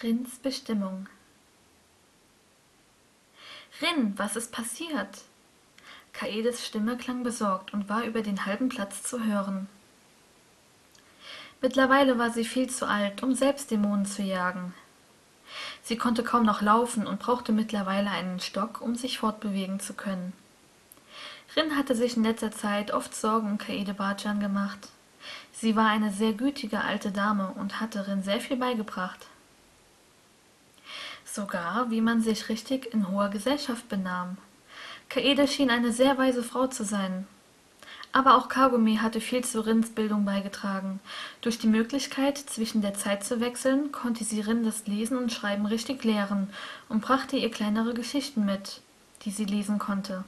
Rins Bestimmung Rin, was ist passiert? Kaedes Stimme klang besorgt und war über den halben Platz zu hören. Mittlerweile war sie viel zu alt, um selbst Dämonen zu jagen. Sie konnte kaum noch laufen und brauchte mittlerweile einen Stock, um sich fortbewegen zu können. Rin hatte sich in letzter Zeit oft Sorgen um Kaede Bajan gemacht. Sie war eine sehr gütige alte Dame und hatte Rin sehr viel beigebracht. Sogar, wie man sich richtig in hoher Gesellschaft benahm. Kaede schien eine sehr weise Frau zu sein. Aber auch Kagome hatte viel zu Rins Bildung beigetragen. Durch die Möglichkeit, zwischen der Zeit zu wechseln, konnte sie Rin das Lesen und Schreiben richtig lehren und brachte ihr kleinere Geschichten mit, die sie lesen konnte.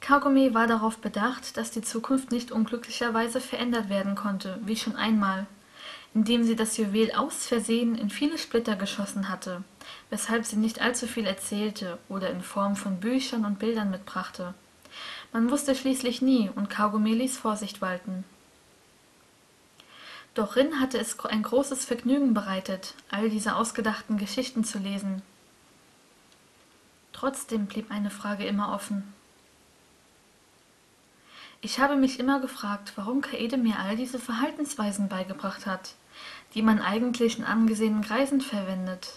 Kagome war darauf bedacht, dass die Zukunft nicht unglücklicherweise verändert werden konnte, wie schon einmal, indem sie das Juwel aus Versehen in viele Splitter geschossen hatte, weshalb sie nicht allzu viel erzählte oder in Form von Büchern und Bildern mitbrachte. Man wusste schließlich nie, und Kaugummi ließ Vorsicht walten. Doch Rin hatte es ein großes Vergnügen bereitet, all diese ausgedachten Geschichten zu lesen. Trotzdem blieb eine Frage immer offen. Ich habe mich immer gefragt, warum Kaede mir all diese Verhaltensweisen beigebracht hat, die man eigentlich in angesehenen Kreisen verwendet.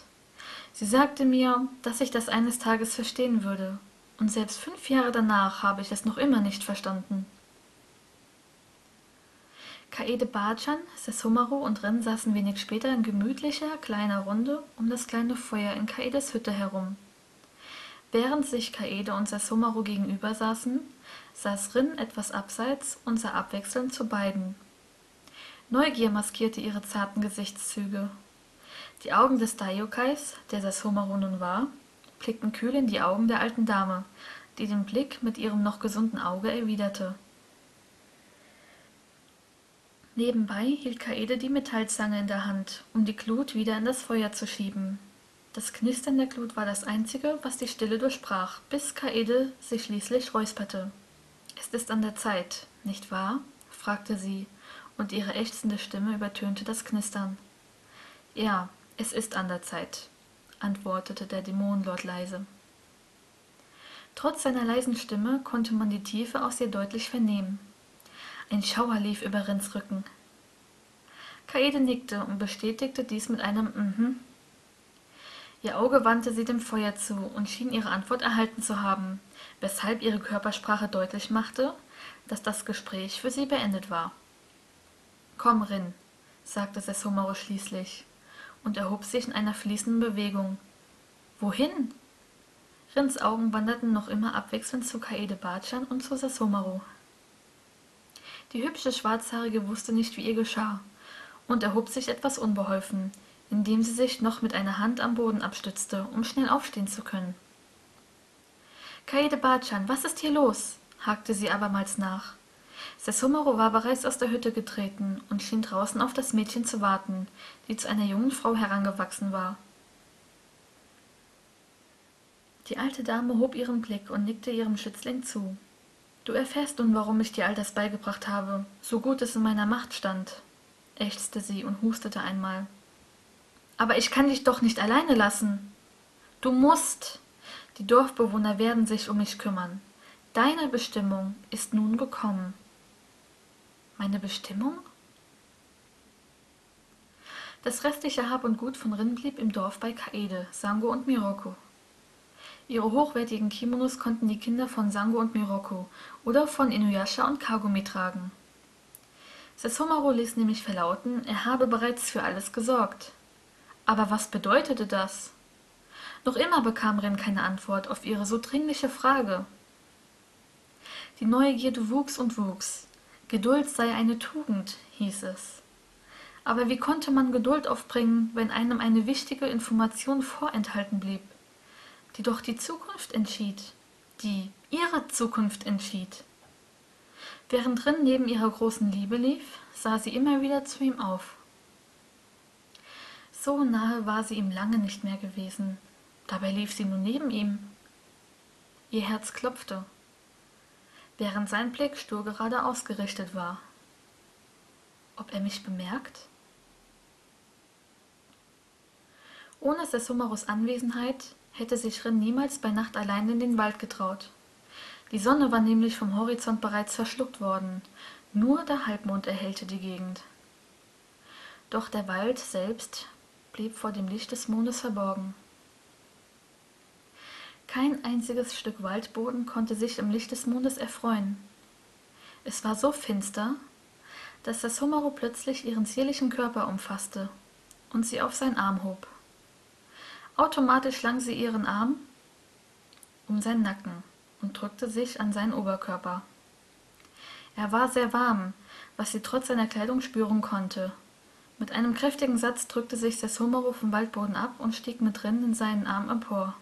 Sie sagte mir, dass ich das eines Tages verstehen würde, und selbst fünf Jahre danach habe ich es noch immer nicht verstanden. Kaede Bajan, Sessomaro und Rin saßen wenig später in gemütlicher, kleiner Runde um das kleine Feuer in Kaedes Hütte herum. Während sich Kaede und Sessomaro gegenüber saßen, saß Rin etwas abseits und sah abwechselnd zu beiden. Neugier maskierte ihre zarten Gesichtszüge. Die Augen des Daiyokais, der Sessomaro nun war, blickten kühl in die Augen der alten Dame, die den Blick mit ihrem noch gesunden Auge erwiderte. Nebenbei hielt Kaede die Metallzange in der Hand, um die Glut wieder in das Feuer zu schieben. Das Knistern der Glut war das Einzige, was die Stille durchbrach, bis Kaede sich schließlich räusperte. Es ist an der Zeit, nicht wahr? fragte sie, und ihre ächzende Stimme übertönte das Knistern. Ja, es ist an der Zeit, antwortete der Dämonenlord leise. Trotz seiner leisen Stimme konnte man die Tiefe aus ihr deutlich vernehmen. Ein Schauer lief über Rins Rücken. Kaede nickte und bestätigte dies mit einem Mhm. Ihr Auge wandte sie dem Feuer zu und schien ihre Antwort erhalten zu haben, weshalb ihre Körpersprache deutlich machte, dass das Gespräch für sie beendet war. Komm, Rin, sagte Sessomaro schließlich und erhob sich in einer fließenden Bewegung. Wohin? Rins Augen wanderten noch immer abwechselnd zu Kaede Bachan und zu Sassomaru. Die hübsche Schwarzhaarige wusste nicht, wie ihr geschah, und erhob sich etwas unbeholfen, indem sie sich noch mit einer Hand am Boden abstützte, um schnell aufstehen zu können. Kaede Bachan, was ist hier los? hakte sie abermals nach. Sessomaro war bereits aus der Hütte getreten und schien draußen auf das Mädchen zu warten, die zu einer jungen Frau herangewachsen war. Die alte Dame hob ihren Blick und nickte ihrem Schützling zu. Du erfährst nun, warum ich dir all das beigebracht habe, so gut es in meiner Macht stand, ächzte sie und hustete einmal. Aber ich kann dich doch nicht alleine lassen. Du musst. Die Dorfbewohner werden sich um mich kümmern. Deine Bestimmung ist nun gekommen. Meine Bestimmung? Das restliche Hab und Gut von Rin blieb im Dorf bei Kaede, Sango und Miroko. Ihre hochwertigen Kimonos konnten die Kinder von Sango und Miroko oder von Inuyasha und Kagumi tragen. Sessomaro ließ nämlich verlauten, er habe bereits für alles gesorgt. Aber was bedeutete das? Noch immer bekam Rin keine Antwort auf ihre so dringliche Frage. Die Neugierde wuchs und wuchs. Geduld sei eine Tugend, hieß es. Aber wie konnte man Geduld aufbringen, wenn einem eine wichtige Information vorenthalten blieb, die doch die Zukunft entschied, die ihre Zukunft entschied? Während Rin neben ihrer großen Liebe lief, sah sie immer wieder zu ihm auf. So nahe war sie ihm lange nicht mehr gewesen, dabei lief sie nun neben ihm. Ihr Herz klopfte, während sein Blick stur gerade ausgerichtet war. Ob er mich bemerkt? Ohne Sessumarus Anwesenheit hätte sich Rin niemals bei Nacht allein in den Wald getraut. Die Sonne war nämlich vom Horizont bereits verschluckt worden, nur der Halbmond erhellte die Gegend. Doch der Wald selbst blieb vor dem Licht des Mondes verborgen. Kein einziges Stück Waldboden konnte sich im Licht des Mondes erfreuen. Es war so finster, dass das Humero plötzlich ihren zierlichen Körper umfasste und sie auf seinen Arm hob. Automatisch schlang sie ihren Arm um seinen Nacken und drückte sich an seinen Oberkörper. Er war sehr warm, was sie trotz seiner Kleidung spüren konnte. Mit einem kräftigen Satz drückte sich Sessomoro vom Waldboden ab und stieg mit Rinnen in seinen Arm empor.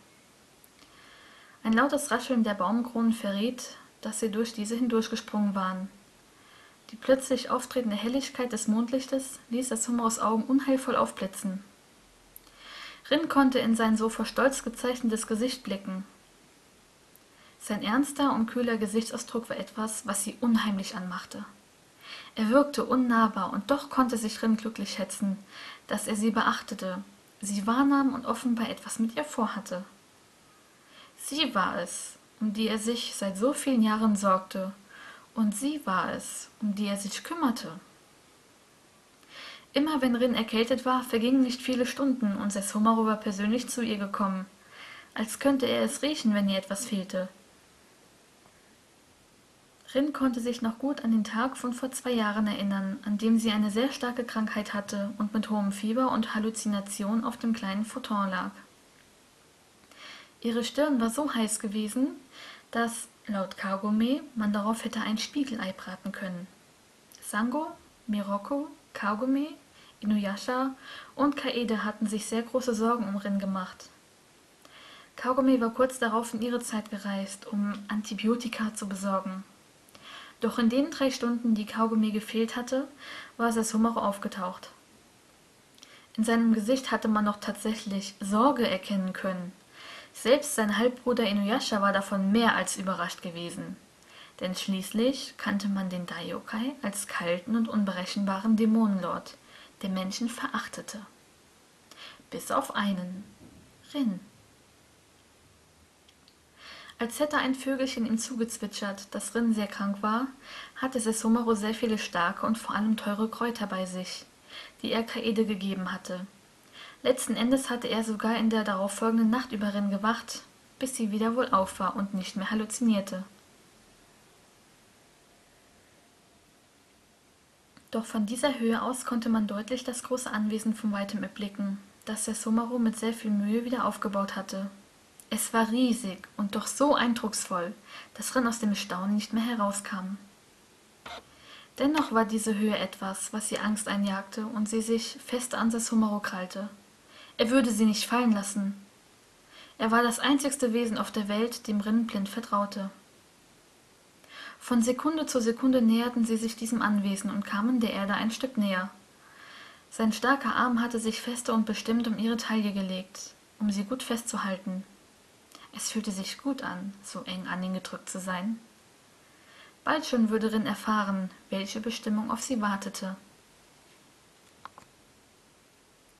Ein lautes Rascheln der Baumkronen verriet, dass sie durch diese hindurchgesprungen waren. Die plötzlich auftretende Helligkeit des Mondlichtes ließ Sessomoros Augen unheilvoll aufblitzen. Rin konnte in sein so vor Stolz gezeichnetes Gesicht blicken. Sein ernster und kühler Gesichtsausdruck war etwas, was sie unheimlich anmachte. Er wirkte unnahbar, und doch konnte sich Rin glücklich schätzen, dass er sie beachtete, sie wahrnahm und offenbar etwas mit ihr vorhatte. Sie war es, um die er sich seit so vielen Jahren sorgte, und sie war es, um die er sich kümmerte. Immer wenn Rin erkältet war, vergingen nicht viele Stunden, und Sessomaro war persönlich zu ihr gekommen, als könnte er es riechen, wenn ihr etwas fehlte. Rin konnte sich noch gut an den Tag von vor zwei Jahren erinnern, an dem sie eine sehr starke Krankheit hatte und mit hohem Fieber und Halluzination auf dem kleinen Futon lag. Ihre Stirn war so heiß gewesen, dass, laut Kagome, man darauf hätte ein Spiegelei braten können. Sango, Miroko, Kagome, Inuyasha und Kaede hatten sich sehr große Sorgen um Rin gemacht. Kagome war kurz darauf in ihre Zeit gereist, um Antibiotika zu besorgen. Doch in den drei Stunden, die Kaugummi gefehlt hatte, war Sessumaro aufgetaucht. In seinem Gesicht hatte man noch tatsächlich Sorge erkennen können. Selbst sein Halbbruder Inuyasha war davon mehr als überrascht gewesen. Denn schließlich kannte man den Daiokai als kalten und unberechenbaren Dämonenlord, der Menschen verachtete. Bis auf einen, Rin. Als hätte ein Vögelchen ihm zugezwitschert, dass Rin sehr krank war, hatte Sessomaro sehr viele starke und vor allem teure Kräuter bei sich, die er Kaede gegeben hatte. Letzten Endes hatte er sogar in der darauffolgenden Nacht über Rin gewacht, bis sie wieder wohlauf war und nicht mehr halluzinierte. Doch von dieser Höhe aus konnte man deutlich das große Anwesen von weitem erblicken, das Sessomaro mit sehr viel Mühe wieder aufgebaut hatte. Es war riesig und doch so eindrucksvoll, dass Rin aus dem Staunen nicht mehr herauskam. Dennoch war diese Höhe etwas, was ihr Angst einjagte und sie sich fest an Sessumaro krallte. Er würde sie nicht fallen lassen. Er war das einzigste Wesen auf der Welt, dem Rin blind vertraute. Von Sekunde zu Sekunde näherten sie sich diesem Anwesen und kamen der Erde ein Stück näher. Sein starker Arm hatte sich fester und bestimmt um ihre Taille gelegt, um sie gut festzuhalten. Es fühlte sich gut an, so eng an ihn gedrückt zu sein. Bald schon würde Rin erfahren, welche Bestimmung auf sie wartete –